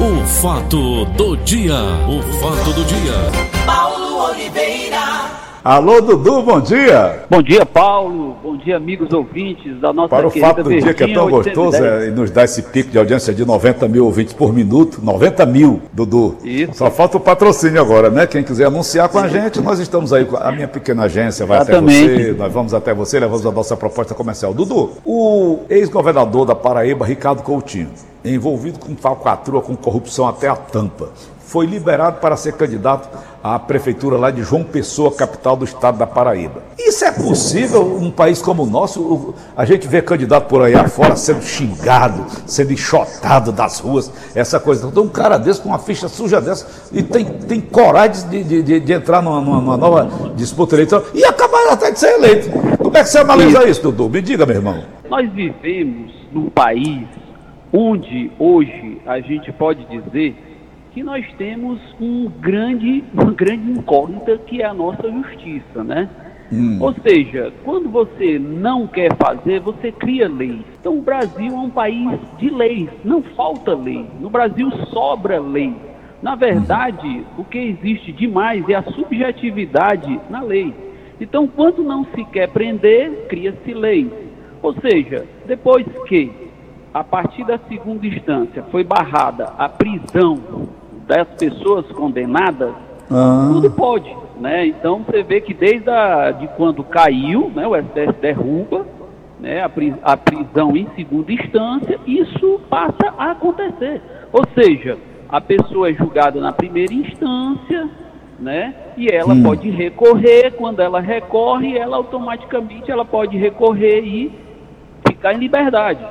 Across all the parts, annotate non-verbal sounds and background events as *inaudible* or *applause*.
O fato do dia, o fato do dia. Paulo Oliveira. Alô, Dudu, bom dia. Bom dia, Paulo. Bom dia, amigos ouvintes da nossa Para o fato do dia que é tão Verdinha gostoso 810. é, e nos dá esse pico de audiência de 90 mil ouvintes por minuto. 90 mil, Dudu. Isso. Só falta o patrocínio agora, né? Quem quiser anunciar com a gente, nós estamos aí. A minha pequena agência vai até Exatamente. você, nós vamos até você, levamos a nossa proposta comercial. Dudu, o ex-governador da Paraíba, Ricardo Coutinho, envolvido com falcatrua, com corrupção até a tampa, foi liberado para ser candidato à prefeitura lá de João Pessoa, capital do estado da Paraíba. Isso é possível um país como o nosso? A gente vê candidato por aí afora sendo xingado, sendo enxotado das ruas, essa coisa. Então, um cara desse com uma ficha suja dessa e tem, tem coragem de, de, de- de entrar numa- numa nova disputa eleitoral e acabar até de ser eleito. Como é que você analisa isso, Dudu? Me diga, meu irmão. Nós vivemos num país onde hoje a gente pode dizer que nós temos um grande, uma grande incógnita que é a nossa justiça, né? Ou seja, quando você não quer fazer, você cria leis. Então o Brasil é um país de leis, não falta lei. No Brasil sobra lei. Na verdade, o que existe demais é a subjetividade na lei. Então, quando não se quer prender, cria-se lei. Ou seja, depois que, a partir da segunda instância, foi barrada a prisão das pessoas condenadas, Ah. tudo pode, né? Então você vê que desde a, de quando caiu, né, o STF derruba, né, a, a prisão em segunda instância, isso passa a acontecer. Ou seja, a pessoa é julgada na primeira instância, né? E ela pode recorrer, quando ela recorre, ela automaticamente ela pode recorrer e ficar em liberdade.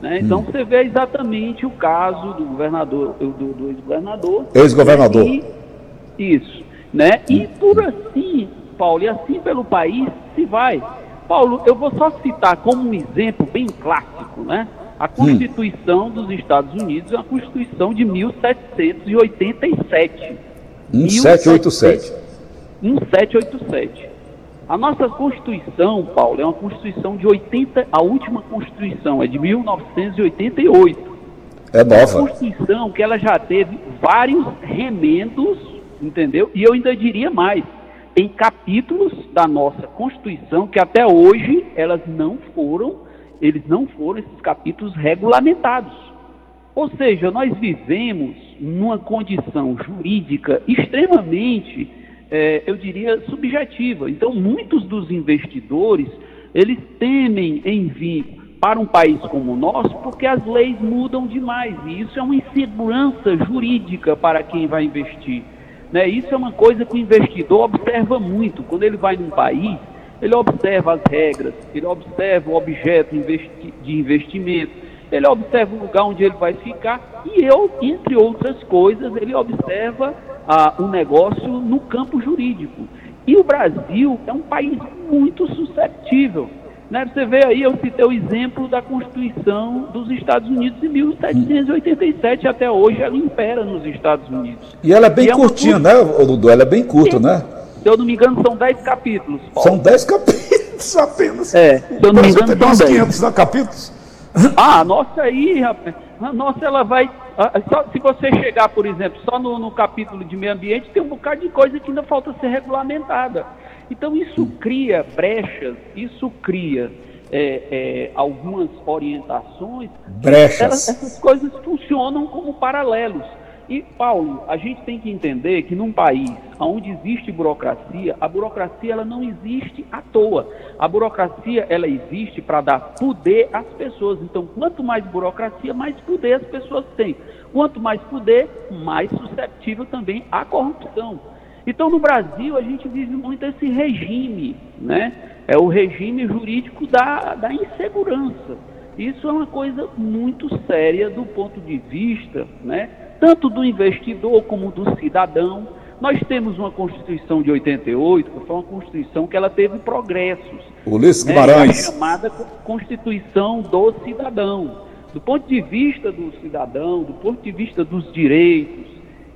Né? Então você vê exatamente o caso do governador, do, do ex-governador. Ex-governador. Isso. Né? E por assim, Paulo, e assim pelo país se vai. Paulo, eu vou só citar como um exemplo bem clássico, né? A Constituição dos Estados Unidos é uma Constituição de 1787. 1787. 1787. A nossa Constituição, Paulo, é uma Constituição de 80, a última Constituição é de 1988. É Uma nova. Constituição que ela já teve vários remendos, entendeu? E eu ainda diria mais, tem capítulos da nossa Constituição que até hoje elas não foram, eles não foram esses capítulos regulamentados. Ou seja, nós vivemos numa condição jurídica extremamente, eh, eu diria, subjetiva. Então, muitos dos investidores, eles temem em vir para um país como o nosso porque as leis mudam demais. E isso é uma insegurança jurídica para quem vai investir. Né? Isso é uma coisa que o investidor observa muito. Quando ele vai num país, ele observa as regras, ele observa o objeto de investimento, ele observa o lugar onde ele vai ficar e eu, entre outras coisas, ele observa ah, o negócio no campo jurídico. E o Brasil é um país muito susceptível. Né? Você vê aí, eu citei o exemplo da Constituição dos Estados Unidos de 1787 até hoje, ela impera nos Estados Unidos. E ela é bem E é curtinha, né, ô Dudu? Ela é bem curta, né? Se eu não me engano, são 10 capítulos. Paulo. São 10 *laughs* capítulos apenas. É, se eu não me engano, são 10. 500 né, capítulos. Ah, nossa aí, rapaz. A nossa, ela vai. só- se você chegar, por exemplo, só no, no capítulo de meio ambiente, tem um bocado de coisa que ainda falta ser regulamentada. Então, isso cria brechas, isso cria é, é, algumas orientações. Brechas. Elas- essas coisas funcionam como paralelos. E, Paulo, a gente tem que entender que num país onde existe burocracia, a burocracia ela não existe à toa. A burocracia ela existe para dar poder às pessoas. Então, quanto mais burocracia, mais poder as pessoas têm. Quanto mais poder, mais susceptível também à corrupção. Então, no Brasil, a gente vive muito esse regime, né? É o regime jurídico da, da insegurança. Isso é uma coisa muito séria do ponto de vista, né? Tanto do investidor como do cidadão. Nós temos uma Constituição de 88, que foi uma Constituição que ela teve progressos Ulisses né, Guimarães. a chamada Co- Constituição do Cidadão. Do ponto de vista do cidadão, do ponto de vista dos direitos,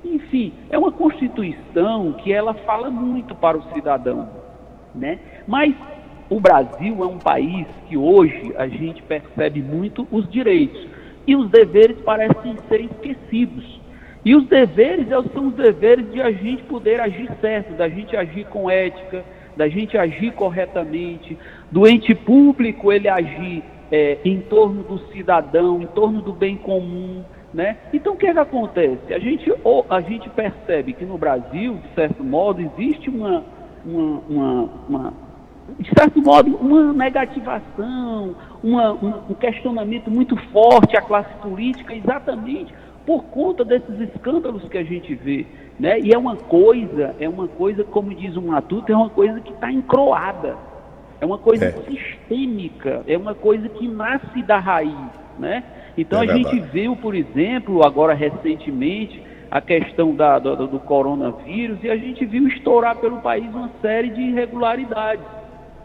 enfim, é uma Constituição que ela fala muito para o cidadão, né? Mas o Brasil é um país que hoje a gente percebe muito os direitos e os deveres parecem ser esquecidos. E os deveres são os deveres de a gente poder agir certo, da gente agir com ética, da gente agir corretamente, do ente público ele agir é, em torno do cidadão, em torno do bem comum, né? Então o que, é que acontece? A gente, a gente percebe que no Brasil, de certo modo, existe uma, uma, uma, uma de certo modo, uma negativação, uma, um questionamento muito forte à classe política, exatamente por conta desses escândalos que a gente vê. Né? E é uma coisa, é uma coisa, como diz o Matuto, é uma coisa que está encroada, é uma coisa é. sistêmica, é uma coisa que nasce da raiz. Né? Então é a gente viu, por exemplo, agora recentemente, a questão da, do, do coronavírus e a gente viu estourar pelo país uma série de irregularidades.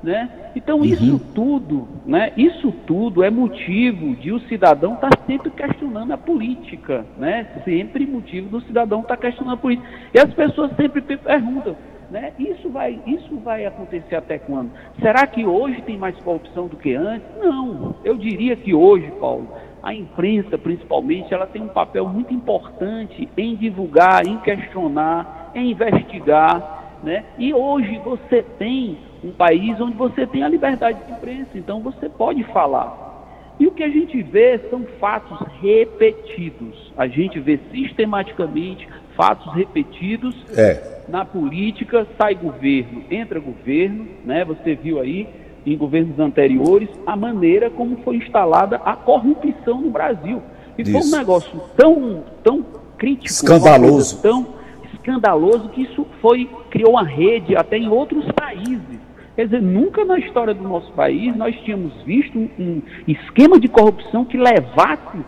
Né? Então uhum. isso tudo, né? Isso tudo é motivo de o cidadão estar tá sempre questionando a política, né? Sempre motivo do cidadão estar tá questionando a política. E as pessoas sempre perguntam, né? Isso vai, isso vai acontecer até quando? Será que hoje tem mais corrupção do que antes? Não. Eu diria que hoje, Paulo, a imprensa, principalmente, ela tem um papel muito importante em divulgar, em questionar, em investigar, né? E hoje você tem um país onde você tem a liberdade de imprensa, então você pode falar. E o que a gente vê são fatos repetidos. A gente vê sistematicamente fatos repetidos é. na política, sai governo, entra governo, né? Você viu aí em governos anteriores a maneira como foi instalada a corrupção no Brasil. E Isso. foi um negócio tão, tão crítico, escandaloso, tão escandaloso que isso foi criou uma rede até em outros países. Quer dizer, nunca na história do nosso país nós tínhamos visto um, um esquema de corrupção que levasse,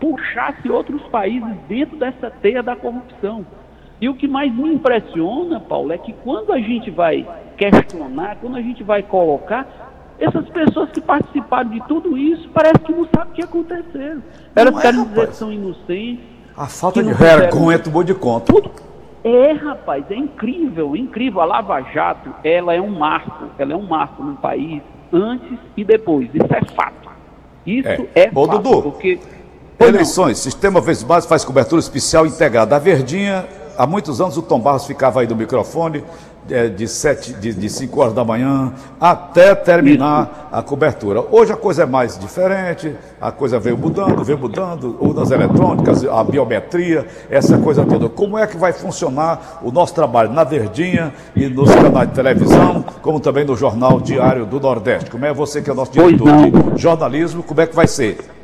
puxasse outros países dentro dessa teia da corrupção. E o que mais me impressiona, Paulo, é que quando a gente vai questionar, quando a gente vai colocar, essas pessoas que participaram de tudo isso parece que não sabem o que aconteceu. Elas querem é, dizer que são inocentes. A falta de vergonha tomou de conta. Tudo. É, rapaz, é incrível, incrível. A Lava Jato, ela é um marco, ela é um marco no país antes e depois. Isso é fato. Isso é, é Ô, fato. Dudu, porque... Eleições, Sistema Vezes Base faz cobertura especial integrada. A Verdinha, há muitos anos o Tom Barros ficava aí do microfone, de, sete, de, de 5 horas da manhã até terminar a cobertura. Hoje a coisa é mais diferente, a coisa veio mudando, veio mudando, urnas eletrônicas, a biometria, essa coisa toda. Como é que vai funcionar o nosso trabalho na Verdinha e nos canais de televisão, como também no Jornal Diário do Nordeste? Como é você que é nosso diretor de jornalismo, como é que vai ser?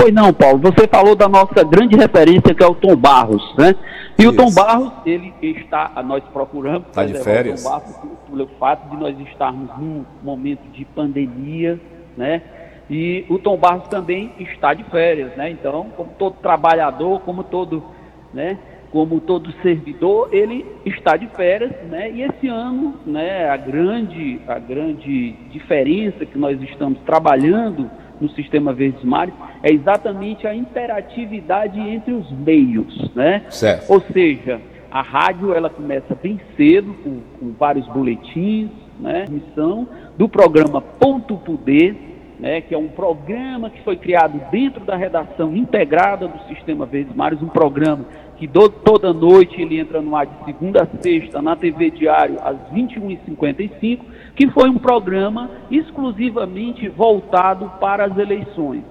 Pois não, Paulo. Você falou da nossa grande referência, que é o Tom Barros, né? E Isso. o Tom Barros, ele está, nós procuramos tá de férias. o Tom Barros pelo fato de nós estarmos num momento de pandemia, né? E o Tom Barros também está de férias, né? Então, como todo trabalhador, como todo, né? Como todo servidor, ele está de férias, né? E esse ano, né? A grande, a grande diferença que nós estamos trabalhando no sistema Verdes Mares é exatamente a interatividade entre os meios, né? Certo. Ou seja, a rádio ela começa bem cedo com, com vários boletins, né? Missão do programa Ponto Poder, né? Que é um programa que foi criado dentro da redação integrada do sistema Verdes Mares, um programa que do, toda noite ele entra no ar de segunda a sexta na TV Diário às 21h55, que foi um programa exclusivamente voltado para as eleições.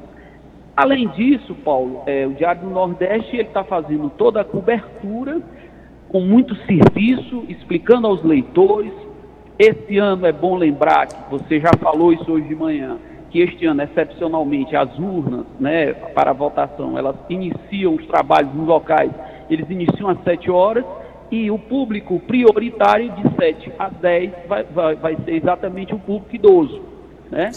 Além disso, Paulo, é, o Diário do Nordeste está fazendo toda a cobertura com muito serviço, explicando aos leitores. Esse ano é bom lembrar que você já falou isso hoje de manhã, que este ano, excepcionalmente, as urnas né, para a votação, elas iniciam os trabalhos nos locais eles iniciam às 7 horas e o público prioritário de 7 a 10 vai, vai, vai ser exatamente o público idoso. Né?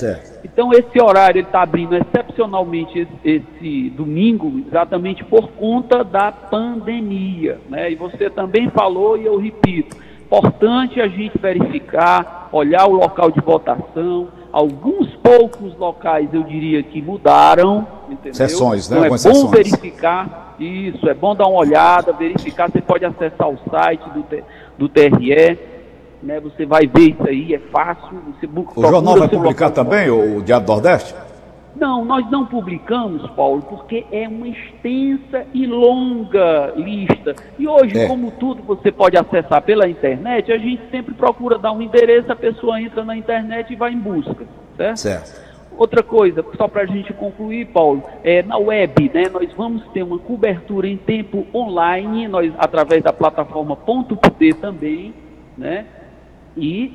Então esse horário está abrindo excepcionalmente esse, esse, domingo, exatamente por conta da pandemia. Né? E você também falou, e eu repito, importante a gente verificar, olhar o local de votação. Alguns poucos locais eu diria que mudaram, entendeu? Sessões, né? Então é bom sessões. verificar isso, é bom dar uma olhada, verificar. Você pode acessar o site do, do TRE, né? Você vai ver isso aí, é fácil. Você o jornal vai publicar também, o Diário do Nordeste? Não, nós não publicamos, Paulo, porque é uma extensa e longa lista. E hoje, é. como tudo você pode acessar pela internet, a gente sempre procura dar um endereço, a pessoa entra na internet e vai em busca, certo? Certo. Outra coisa, só para a gente concluir, Paulo, é, na web, né, nós vamos ter uma cobertura em tempo online, nós através da plataforma Ponto Poder também, né, e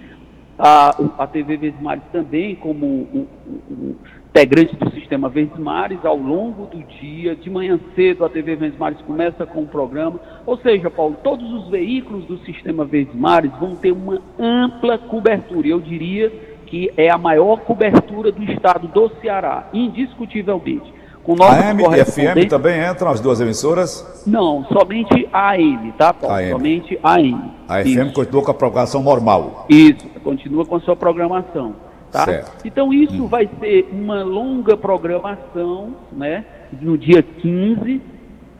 a, a TV Verdes Mares também, como o, o, integrante do Sistema Verdes Mares, ao longo do dia, de manhã cedo, a TV Verdes Mares começa com o programa. Ou seja, Paulo, todos os veículos do Sistema Verdes Mares vão ter uma ampla cobertura. Eu diria que é a maior cobertura do estado do Ceará, indiscutivelmente. Com AM e FM também entram as duas emissoras? Não, somente AM, tá, Paulo? AM. Somente AM. A FM isso. continua com a programação normal. Isso, continua com a sua programação. Tá? Certo. Então isso hum. vai ser uma longa programação, né? No dia 15,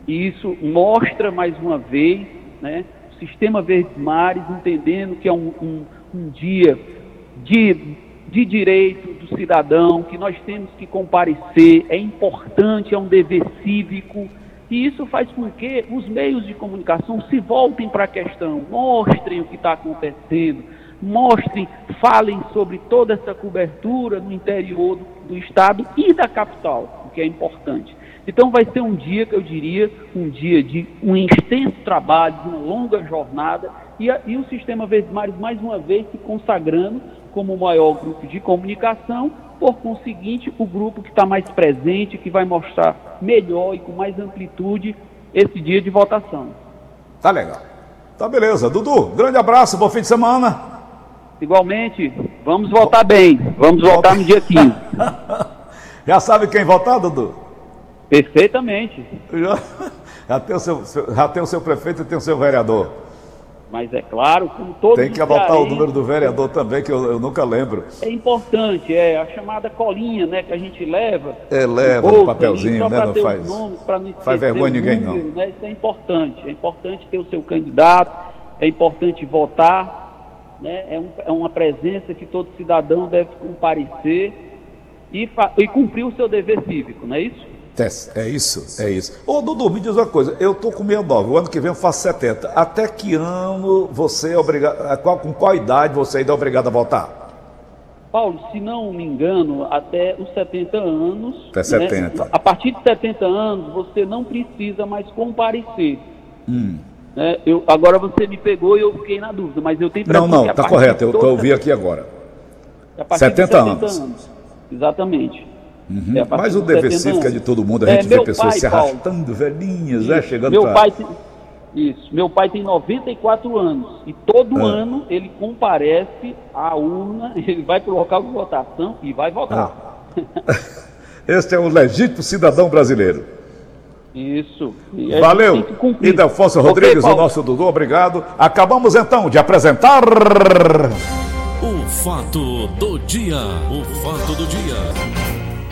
e isso mostra mais uma vez, né? O Sistema Verdes Mares entendendo que é um, um, um dia de, de direito do cidadão, que nós temos que comparecer, é importante, é um dever cívico, e isso faz com que os meios de comunicação se voltem para a questão, mostrem o que está acontecendo, mostrem, falem sobre toda essa cobertura no interior do, do estado e da capital, o que é importante. Então vai ser um dia que eu diria, um dia de um extenso trabalho, de uma longa jornada, e, a, e o Sistema Verdes mais uma vez, se consagrando como o maior grupo de comunicação, por conseguinte, o grupo que está mais presente, que vai mostrar melhor e com mais amplitude esse dia de votação. Tá legal. Tá beleza. Dudu, grande abraço, bom fim de semana. Igualmente, vamos votar bem. Vamos votar no dia 15. *laughs* Já sabe quem votar, Dudu? Perfeitamente. Já, já, tem o seu, já tem o seu prefeito e tem o seu vereador. Mas é claro, como todos Tem que adotar o número do vereador também, que eu, eu, nunca lembro. É importante, é a chamada colinha, né, que a gente leva. É, leva no papelzinho, né, não faz, nomes, não faz vergonha ninguém número, não. Né, isso é importante, é importante ter o seu candidato, é importante votar, né, é, um, é uma presença que todo cidadão deve comparecer e, e cumprir o seu dever cívico, não é isso? É isso, é isso. Ô, Dudu, me diz uma coisa, eu tô com 69, o ano que vem eu faço 70. Até que ano você é obrigado, com qual idade você ainda é obrigado a votar? Paulo, se não me engano, até os 70 anos. Até 70. Né, a partir de 70 anos, você não precisa mais comparecer. Hum. Né, eu, agora você me pegou e eu fiquei na dúvida, mas eu tenho Não, não, está correto, eu tô, ouvi aqui agora. 70, 70 anos. anos. Exatamente. Uhum. É, Mas o dever cívico é de todo mundo, a é, gente vê pessoas pai, se arrastando, Paulo, velhinhas, né, chegando meu pai tem, Isso, meu pai tem 94 anos e todo ah. ano ele comparece à urna, *laughs* ele vai para o local de votação e vai votar. Ah. *laughs* este é o legítimo cidadão brasileiro. Isso. Valeu. E Delfonso Rodrigues, okay, o nosso Dudu, obrigado. Acabamos então de apresentar. O fato do dia. O fato do dia.